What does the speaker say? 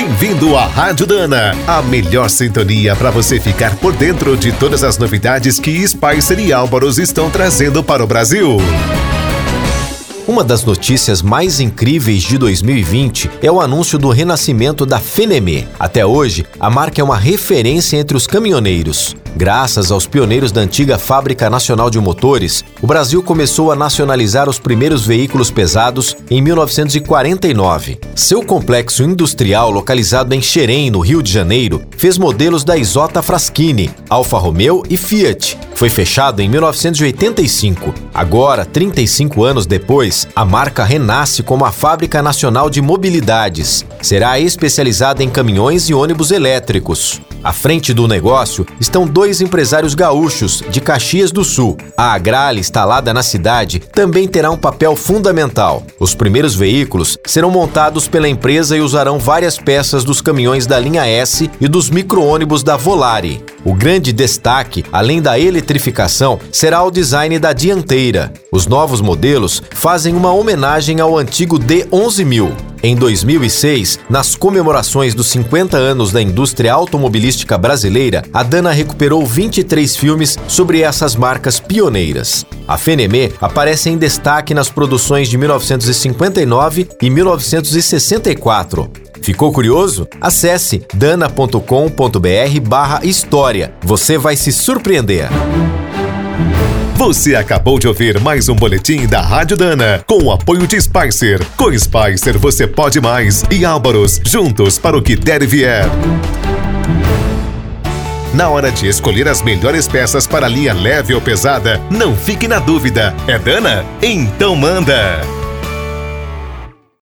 Bem-vindo à Rádio Dana, a melhor sintonia para você ficar por dentro de todas as novidades que Spicer e Álvaros estão trazendo para o Brasil. Uma das notícias mais incríveis de 2020 é o anúncio do renascimento da Fenemé. Até hoje, a marca é uma referência entre os caminhoneiros. Graças aos pioneiros da antiga Fábrica Nacional de Motores, o Brasil começou a nacionalizar os primeiros veículos pesados em 1949. Seu complexo industrial, localizado em Xerém, no Rio de Janeiro, fez modelos da Isota Fraschini, Alfa Romeo e Fiat. Foi fechado em 1985. Agora, 35 anos depois, a marca renasce como a Fábrica Nacional de Mobilidades. Será especializada em caminhões e ônibus elétricos. À frente do negócio estão dois empresários gaúchos de Caxias do Sul. A Agrale, instalada na cidade, também terá um papel fundamental. Os primeiros veículos serão montados pela empresa e usarão várias peças dos caminhões da linha S e dos micro-ônibus da Volare. O grande destaque, além da eletrificação, será o design da dianteira. Os novos modelos fazem uma homenagem ao antigo D11000. Em 2006, nas comemorações dos 50 anos da indústria automobilística brasileira, a Dana recuperou 23 filmes sobre essas marcas pioneiras. A Fenemé aparece em destaque nas produções de 1959 e 1964. Ficou curioso? Acesse dana.com.br barra história. Você vai se surpreender. Você acabou de ouvir mais um boletim da Rádio Dana, com o apoio de Spicer. Com Spicer você pode mais e Álvaros, juntos para o que der e vier. Na hora de escolher as melhores peças para linha leve ou pesada, não fique na dúvida. É Dana? Então manda!